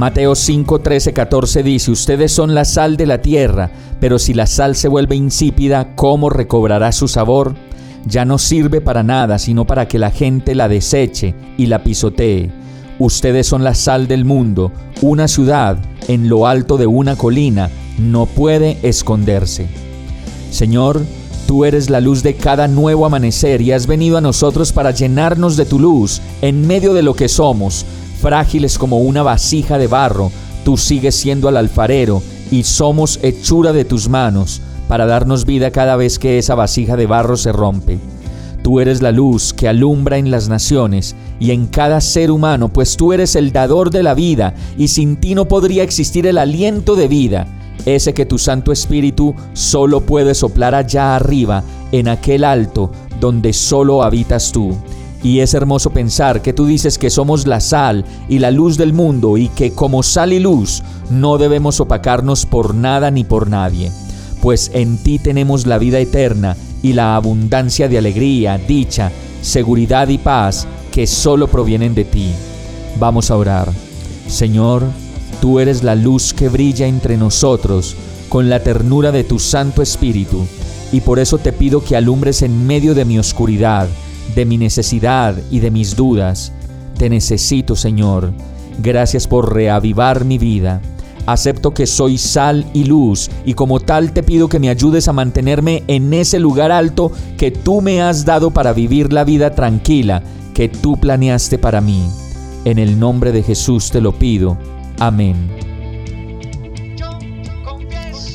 Mateo 5, 13, 14 dice, Ustedes son la sal de la tierra, pero si la sal se vuelve insípida, ¿cómo recobrará su sabor? Ya no sirve para nada, sino para que la gente la deseche y la pisotee. Ustedes son la sal del mundo. Una ciudad en lo alto de una colina no puede esconderse. Señor, tú eres la luz de cada nuevo amanecer y has venido a nosotros para llenarnos de tu luz en medio de lo que somos, frágiles como una vasija de barro. Tú sigues siendo al alfarero y somos hechura de tus manos para darnos vida cada vez que esa vasija de barro se rompe. Tú eres la luz que alumbra en las naciones y en cada ser humano, pues tú eres el dador de la vida y sin ti no podría existir el aliento de vida, ese que tu Santo Espíritu solo puede soplar allá arriba, en aquel alto donde solo habitas tú. Y es hermoso pensar que tú dices que somos la sal y la luz del mundo y que como sal y luz no debemos opacarnos por nada ni por nadie, pues en ti tenemos la vida eterna y la abundancia de alegría, dicha, seguridad y paz que solo provienen de ti. Vamos a orar. Señor, tú eres la luz que brilla entre nosotros con la ternura de tu Santo Espíritu, y por eso te pido que alumbres en medio de mi oscuridad, de mi necesidad y de mis dudas. Te necesito, Señor. Gracias por reavivar mi vida. Acepto que soy sal y luz y como tal te pido que me ayudes a mantenerme en ese lugar alto que tú me has dado para vivir la vida tranquila que tú planeaste para mí. En el nombre de Jesús te lo pido. Amén.